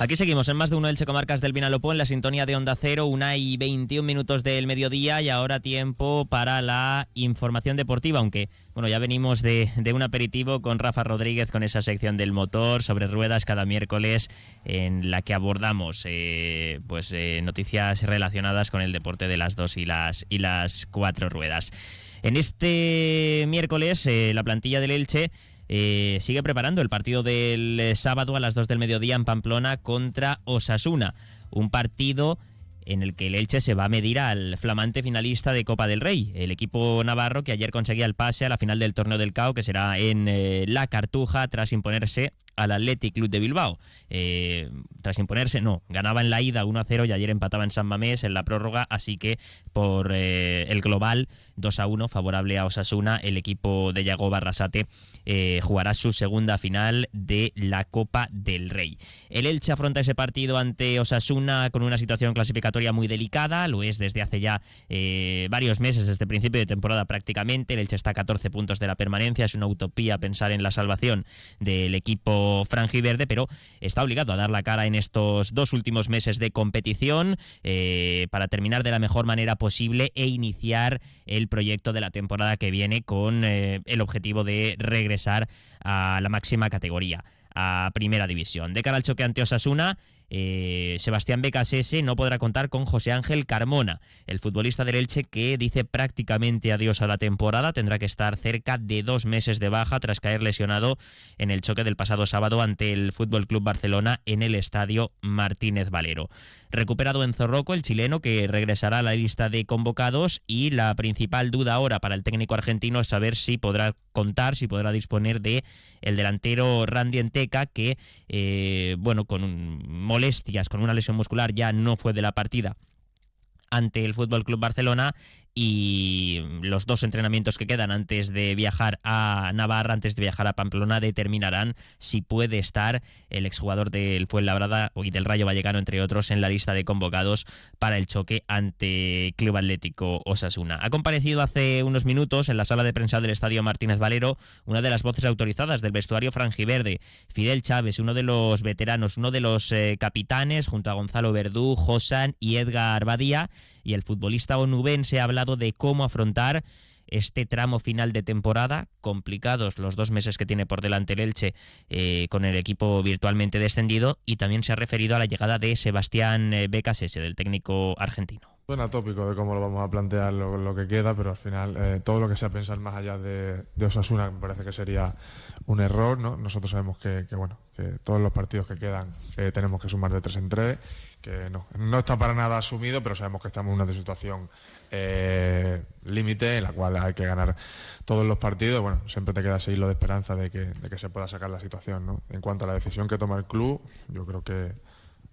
Aquí seguimos en más de uno del Checomarcas del Vinalopó en la sintonía de Onda Cero, una y 21 minutos del mediodía y ahora tiempo para la información deportiva, aunque bueno, ya venimos de, un aperitivo con Rafa Rodríguez con esa sección del motor sobre ruedas cada miércoles en la que abordamos eh, pues eh, noticias relacionadas con el deporte de las dos y las, y las cuatro ruedas. En este miércoles eh, la plantilla del Elche eh, sigue preparando el partido del eh, sábado a las 2 del mediodía en Pamplona contra Osasuna. Un partido en el que el Elche se va a medir al flamante finalista de Copa del Rey, el equipo navarro que ayer conseguía el pase a la final del torneo del CAO, que será en eh, La Cartuja, tras imponerse al Athletic Club de Bilbao. Eh, tras imponerse, no, ganaba en la ida 1-0 y ayer empataba en San Mamés en la prórroga, así que por eh, el global 2-1 favorable a Osasuna, el equipo de Yago Barrasate eh, jugará su segunda final de la Copa del Rey. El Elche afronta ese partido ante Osasuna con una situación clasificatoria muy delicada, lo es desde hace ya varios meses, desde principio de temporada prácticamente. El Elche está a 14 puntos de la permanencia, es una utopía pensar en la salvación del equipo franjiverde, pero está obligado a dar la cara en estos dos últimos meses de competición eh, para terminar de la mejor manera posible e iniciar el proyecto de la temporada que viene con eh, el objetivo de regresar a la máxima categoría, a Primera División. De cara al choque ante Osasuna, eh, Sebastián Becasese no podrá contar con José Ángel Carmona, el futbolista del Elche que dice prácticamente adiós a la temporada, tendrá que estar cerca de dos meses de baja tras caer lesionado en el choque del pasado sábado ante el Fútbol Club Barcelona en el estadio Martínez Valero. Recuperado en Zorroco, el chileno que regresará a la lista de convocados y la principal duda ahora para el técnico argentino es saber si podrá contar, si podrá disponer de el delantero Randy Enteca que, eh, bueno, con molestias, con una lesión muscular, ya no fue de la partida ante el Fútbol Club Barcelona y los dos entrenamientos que quedan antes de viajar a Navarra, antes de viajar a Pamplona, determinarán si puede estar el exjugador del Fuenlabrada y del Rayo Vallecano, entre otros, en la lista de convocados para el choque ante Club Atlético Osasuna. Ha comparecido hace unos minutos en la sala de prensa del Estadio Martínez Valero una de las voces autorizadas del vestuario franjiverde, Fidel Chávez, uno de los veteranos, uno de los eh, capitanes, junto a Gonzalo Verdú, Josan y Edgar Badía, y el futbolista onubense ha de cómo afrontar este tramo final de temporada, complicados los dos meses que tiene por delante el Elche eh, con el equipo virtualmente descendido, y también se ha referido a la llegada de Sebastián eh, Becasese, del técnico argentino. Suena tópico de cómo lo vamos a plantear lo, que queda, pero al final eh, todo lo que sea pensar más allá de, Osasuna me parece que sería un error. ¿no? Nosotros sabemos que, bueno que todos los partidos que quedan tenemos que sumar de tres en tres que no, no está para nada asumido, pero sabemos que estamos en una situación eh, límite en la cual hay que ganar todos los partidos. Bueno, siempre te queda ese hilo de esperanza de que, de que se pueda sacar la situación. ¿no? En cuanto a la decisión que toma el club, yo creo que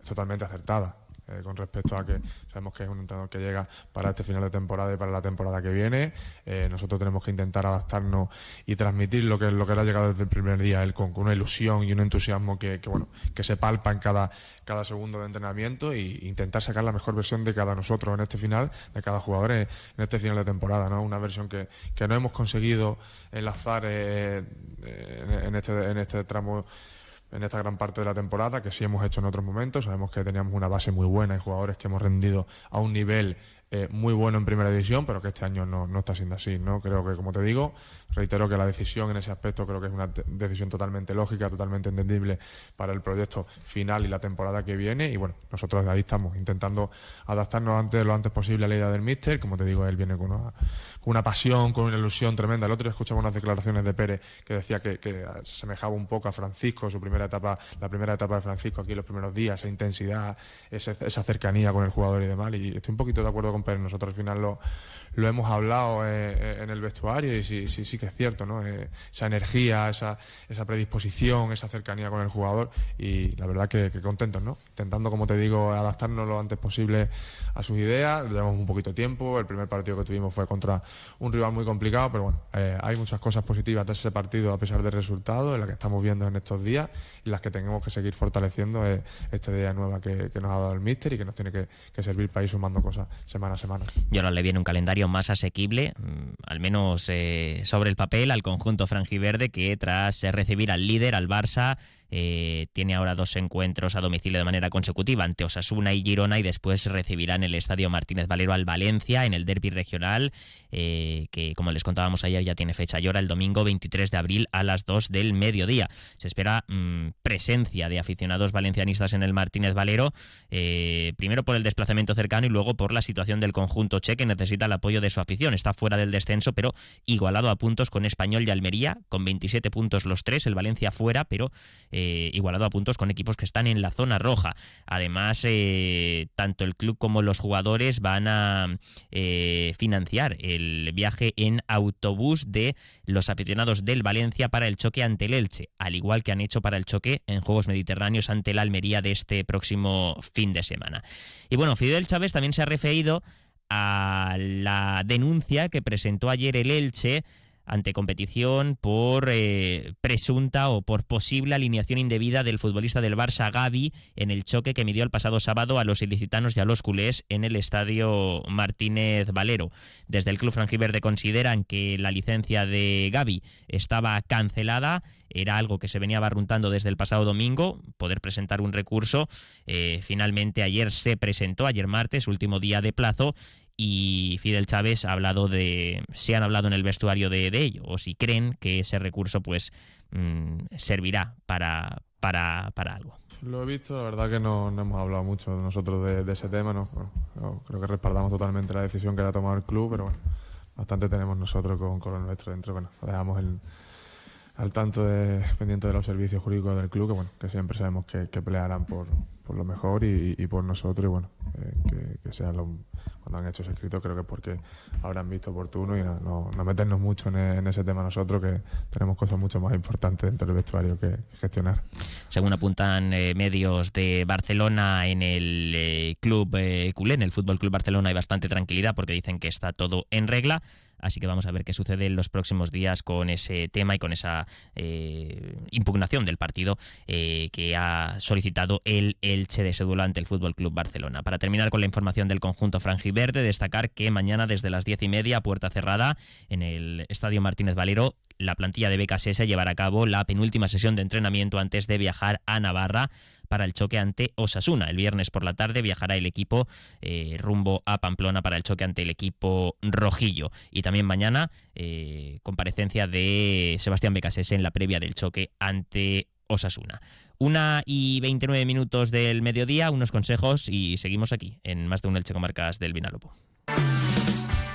es totalmente acertada. Eh, con respecto a que sabemos que es un entrenador que llega para este final de temporada y para la temporada que viene. Eh, nosotros tenemos que intentar adaptarnos y transmitir lo que, lo que ha llegado desde el primer día, él con, una ilusión y un entusiasmo que, bueno, que se palpa en cada, cada segundo de entrenamiento e intentar sacar la mejor versión de cada nosotros en este final, de cada jugador en, este final de temporada, ¿no? Una versión que, que no hemos conseguido enlazar eh, en, este, en este tramo en esta gran parte de la temporada, que sí hemos hecho en otros momentos. Sabemos que teníamos una base muy buena y jugadores que hemos rendido a un nivel eh, muy bueno en primera división, pero que este año no, no, está siendo así. ¿no? Creo que, como te digo, reitero que la decisión en ese aspecto creo que es una decisión totalmente lógica, totalmente entendible para el proyecto final y la temporada que viene. Y bueno, nosotros ahí estamos intentando adaptarnos antes, lo antes posible a la idea del míster. Como te digo, él viene con una, con una pasión, con una ilusión tremenda. El otro día escuchamos unas declaraciones de Pérez que decía que, que semejaba un poco a Francisco, su primera etapa, la primera etapa de Francisco aquí los primeros días, esa intensidad, esa, esa cercanía con el jugador y demás. Y estoy un poquito de acuerdo con pero nosotros al final lo, lo hemos hablado eh, eh, en el vestuario y sí, sí, sí que es cierto, ¿no? Eh, esa energía, esa, esa predisposición, esa cercanía con el jugador y la verdad que, contentos, ¿no? Intentando, como te digo, adaptarnos lo antes posible a sus ideas. Llevamos un poquito de tiempo, el primer partido que tuvimos fue contra un rival muy complicado, pero bueno, hay muchas cosas positivas de ese partido a pesar del resultado, en la que estamos viendo en estos días y las que tenemos que seguir fortaleciendo esta idea nueva que, nos ha dado el míster y que nos tiene que, servir para ir sumando cosas semana semana. Y ahora le viene un calendario más asequible, mm, al menos eh, sobre el papel, al conjunto franjiverde que tras recibir al líder, al Barça, eh, tiene ahora dos encuentros a domicilio de manera consecutiva ante Osasuna y Girona y después recibirá en el Estadio Martínez Valero al Valencia en el derby regional eh, que como les contábamos ayer ya tiene fecha y hora el domingo 23 de abril a las 2 del mediodía. Se espera mm, presencia de aficionados valencianistas en el Martínez Valero, eh, primero por el desplazamiento cercano y luego por la situación del conjunto che que necesita el apoyo de su afición. Está fuera del descenso pero igualado a puntos con Español y Almería, con 27 puntos los tres, el Valencia fuera, pero eh, igualado a puntos con equipos que están en la zona roja. Además, tanto el club como los jugadores van a financiar el viaje en autobús de los aficionados del Valencia para el choque ante el Elche, al igual que han hecho para el choque en Juegos Mediterráneos ante la Almería de este próximo fin de semana. Y bueno, Fidel Chávez también se ha referido a la denuncia que presentó ayer el Elche ante competición por eh, presunta o por posible alineación indebida del futbolista del Barça Gavi en el choque que midió el pasado sábado a los ilicitanos y a los culés en el estadio Martínez Valero. Desde el club franjiverde consideran que la licencia de Gavi estaba cancelada era algo que se venía barruntando desde el pasado domingo, poder presentar un recurso. Eh, finalmente ayer se presentó, ayer martes, último día de plazo, y Fidel Chávez ha hablado de, se han hablado en el vestuario de, ello, o si creen que ese recurso pues mm, servirá para, para, para, algo. Lo he visto, la verdad que no, hemos hablado mucho nosotros de, ese tema, ¿no? creo que respaldamos totalmente la decisión que ha tomado el club, pero bueno, bastante tenemos nosotros con, con lo nuestro dentro, bueno, dejamos el al tanto de, pendiente de los servicios jurídicos del club, que bueno, que siempre sabemos que, pelearán por, lo mejor y, por nosotros, y bueno, eh, que, sea lo, cuando han hecho ese escrito, creo que porque habrán visto oportuno y no, no, meternos mucho en, ese tema nosotros, que tenemos cosas mucho más importantes dentro del vestuario que gestionar. Según apuntan eh, medios de Barcelona, en el eh, club culé, en el Fútbol Club Barcelona hay bastante tranquilidad porque dicen que está todo en regla. Así que vamos a ver qué sucede en los próximos días con ese tema y con esa eh, impugnación del partido eh, que ha solicitado el Elche de Sedula ante el Fútbol Club Barcelona. Para terminar con la información del conjunto franjiverde, destacar que mañana desde las diez y media, puerta cerrada, en el Estadio Martínez Valero, la plantilla de BKS llevará a cabo la penúltima sesión de entrenamiento antes de viajar a Navarra para el choque ante Osasuna. El viernes por la tarde viajará el equipo eh, rumbo a Pamplona para el choque ante el equipo rojillo. Y también mañana eh, comparecencia de Sebastián Becasese en la previa del choque ante Osasuna. Una y 29 minutos del mediodía, unos consejos y seguimos aquí en más de un Elche Comarcas del Vinalopó.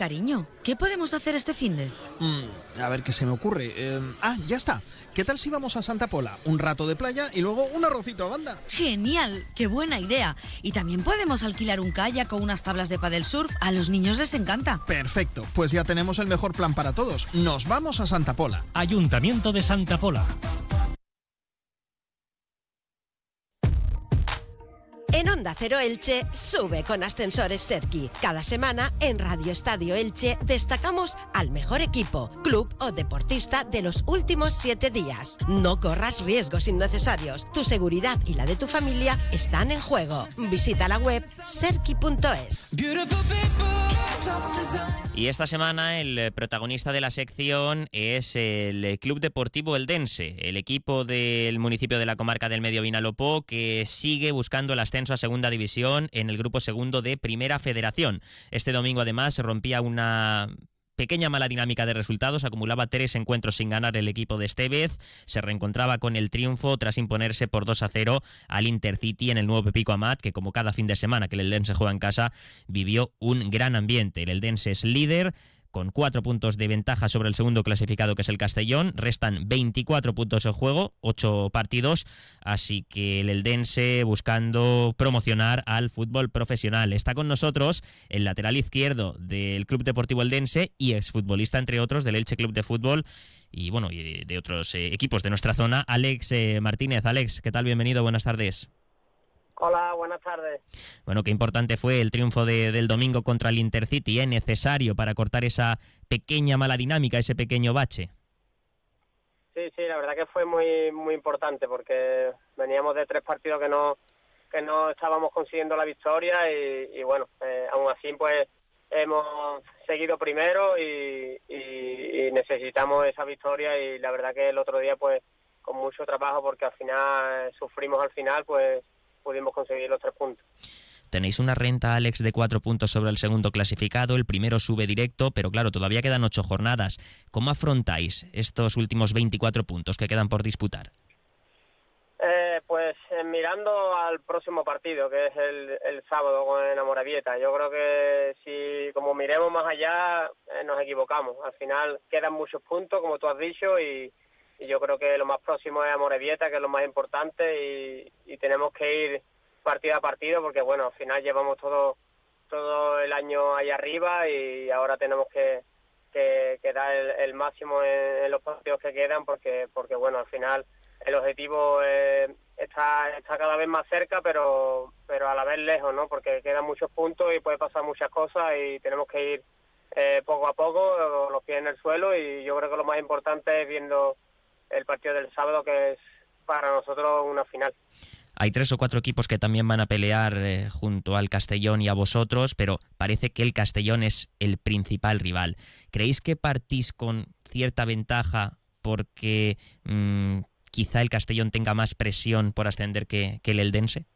Cariño, ¿qué podemos hacer este fin de? Mm, a ver qué se me ocurre. Em, ah, ya está. ¿Qué tal si vamos a Santa Pola? Un rato de playa y luego un arrocito a banda. Genial, qué buena idea. Y también podemos alquilar un kayak o unas tablas de paddle surf. A los niños les encanta. Perfecto, pues ya tenemos el mejor plan para todos. Nos vamos a Santa Pola. Ayuntamiento de Santa Pola. En Onda Cero Elche, sube con Ascensores Serki. Cada semana en Radio Estadio Elche destacamos al mejor equipo, club o deportista de los últimos siete días. No corras riesgos innecesarios. Tu seguridad y la de tu familia están en juego. Visita la web serki.es. Y esta semana el protagonista de la sección es el Club Deportivo Eldense, el equipo del municipio de la comarca del Medio Vinalopó que sigue buscando el ascenso a segunda división en el grupo segundo de Primera Federación. Este domingo además rompía una pequeña mala dinámica de resultados, acumulaba tres encuentros sin ganar el equipo de Estevez, se reencontraba con el triunfo tras imponerse por 2 a 0 al Intercity en el nuevo Pepico Amat, que como cada fin de semana que el Eldense juega en casa, vivió un gran ambiente. El Eldense es líder con cuatro puntos de ventaja sobre el segundo clasificado que es el Castellón. Restan 24 puntos en juego, ocho partidos, así que el Eldense buscando promocionar al fútbol profesional. Está con nosotros el lateral izquierdo del Club Deportivo Eldense y exfutbolista, entre otros, del Elche Club de Fútbol y bueno, y de otros eh, equipos de nuestra zona, Alex eh, Martínez. Alex, ¿qué tal? Bienvenido, buenas tardes. Hola, buenas tardes. Bueno, qué importante fue el triunfo del domingo contra el Intercity, ¿eh? necesario para cortar esa pequeña mala dinámica, ese pequeño bache. Sí, sí, la verdad que fue muy muy importante porque veníamos de tres partidos que no que no estábamos consiguiendo la victoria y, bueno, eh, aún así pues hemos seguido primero y, y, necesitamos esa victoria y la verdad que el otro día pues con mucho trabajo porque al final sufrimos al final pues pudimos conseguir los tres puntos. Tenéis una renta, Alex, de cuatro puntos sobre el segundo clasificado. El primero sube directo, pero claro, todavía quedan ocho jornadas. ¿Cómo afrontáis estos últimos 24 puntos que quedan por disputar? Eh, pues eh, mirando al próximo partido, que es el, sábado con Enamoravieta. Yo creo que si como miremos más allá, eh, nos equivocamos. Al final quedan muchos puntos, como tú has dicho, y, yo creo que lo más próximo es Amorebieta, que es lo más importante, y, tenemos que ir partido a partido, porque bueno, al final llevamos todo todo el año ahí arriba y ahora tenemos que, que, dar el, máximo en, los partidos que quedan, porque porque bueno, al final el objetivo eh, está, está cada vez más cerca, pero, pero a la vez lejos, ¿no? Porque quedan muchos puntos y puede pasar muchas cosas y tenemos que ir eh, poco a poco, los pies en el suelo y yo creo que lo más importante es viendo el partido del sábado, que es para nosotros una final. Hay tres o cuatro equipos que también van a pelear eh, junto al Castellón y a vosotros, pero parece que el Castellón es el principal rival. ¿Creéis que partís con cierta ventaja porque mm, quizá el Castellón tenga más presión por ascender que, el Eldense?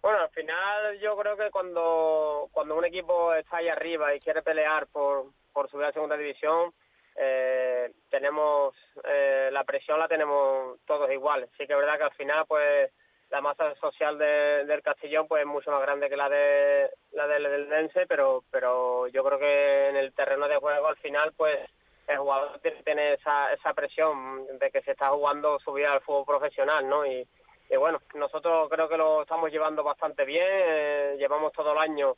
Bueno, al final yo creo que cuando, cuando un equipo está ahí arriba y quiere pelear por, por subir a segunda división, eh, tenemos eh, la presión la tenemos todos igual. Sí que es verdad que al final pues la masa social del Castellón pues es mucho más grande que la de la del Dense, pero pero yo creo que en el terreno de juego al final pues el jugador tiene esa, esa presión de que se está jugando su vida al fútbol profesional, ¿no? Y, bueno, nosotros creo que lo estamos llevando bastante bien, eh, llevamos todo el año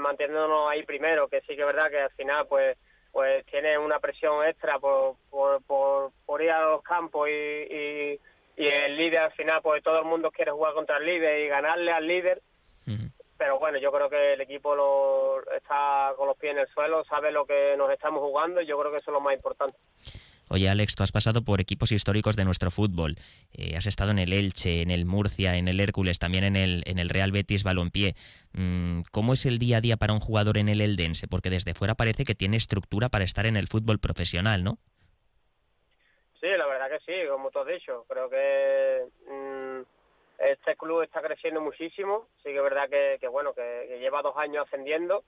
manteniéndonos ahí primero, que sí que es verdad que al final pues pues tiene una presión extra por, por, por, ir a los campos y, y, el líder al final, pues todo el mundo quiere jugar contra el líder y ganarle al líder. Pero bueno, yo creo que el equipo lo, está con los pies en el suelo, sabe lo que nos estamos jugando y yo creo que eso es lo más importante. Oye, Alex, tú has pasado por equipos históricos de nuestro fútbol. Eh, has estado en el Elche, en el Murcia, en el Hércules, también en el, en el Real Betis Balompié. Mm, ¿Cómo es el día a día para un jugador en el Eldense? Porque desde fuera parece que tiene estructura para estar en el fútbol profesional, ¿no? Sí, la verdad que sí, como tú has dicho. Creo que mm, este club está creciendo muchísimo. Sí que es verdad que, bueno, que, lleva dos años ascendiendo,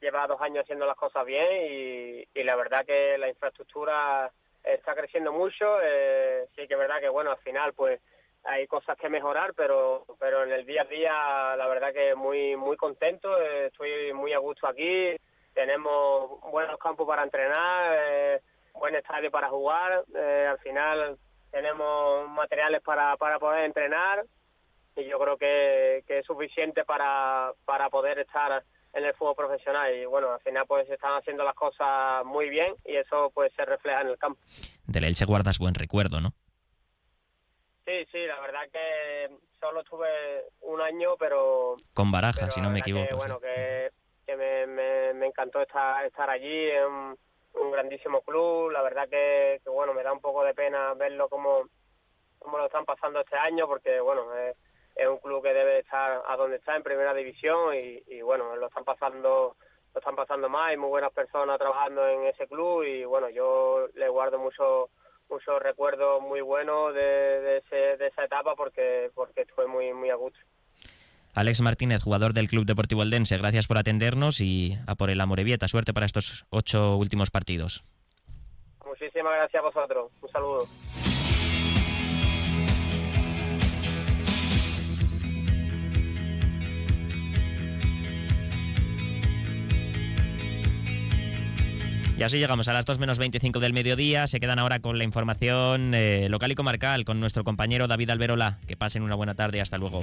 lleva dos años haciendo las cosas bien y, la verdad que la infraestructura está creciendo mucho. Eh, sí que es verdad que, bueno, al final, pues hay cosas que mejorar, pero pero en el día a día, la verdad que muy muy contento. Eh, estoy muy a gusto aquí. Tenemos buenos campos para entrenar, eh, buen estadio para jugar. al final tenemos materiales para, para poder entrenar y yo creo que, que es suficiente para, para poder estar en el fútbol profesional y bueno, al final pues están haciendo las cosas muy bien y eso pues se refleja en el campo. Del Elche guardas buen recuerdo, ¿no? Sí, sí, la verdad que solo estuve un año, pero... Con Baraja, si no me equivoco. Bueno, que, que me, me, encantó estar, estar allí en un grandísimo club, la verdad que, bueno, me da un poco de pena verlo como, como lo están pasando este año, porque bueno, es un club que debe estar a donde está en primera división y, bueno lo están pasando lo están pasando mal hay muy buenas personas trabajando en ese club y bueno yo le guardo mucho muchos recuerdos muy buenos de, esa etapa porque porque fue muy muy a gusto Alex Martínez, jugador del Club Deportivo Aldense, gracias por atendernos y a por el Amorebieta. Suerte para estos ocho últimos partidos. Muchísimas gracias a vosotros. Un saludo. Y así llegamos a las 2 menos 25 del mediodía. Se quedan ahora con la información eh, local y comarcal con nuestro compañero David Alberola. Que pasen una buena tarde. Hasta luego.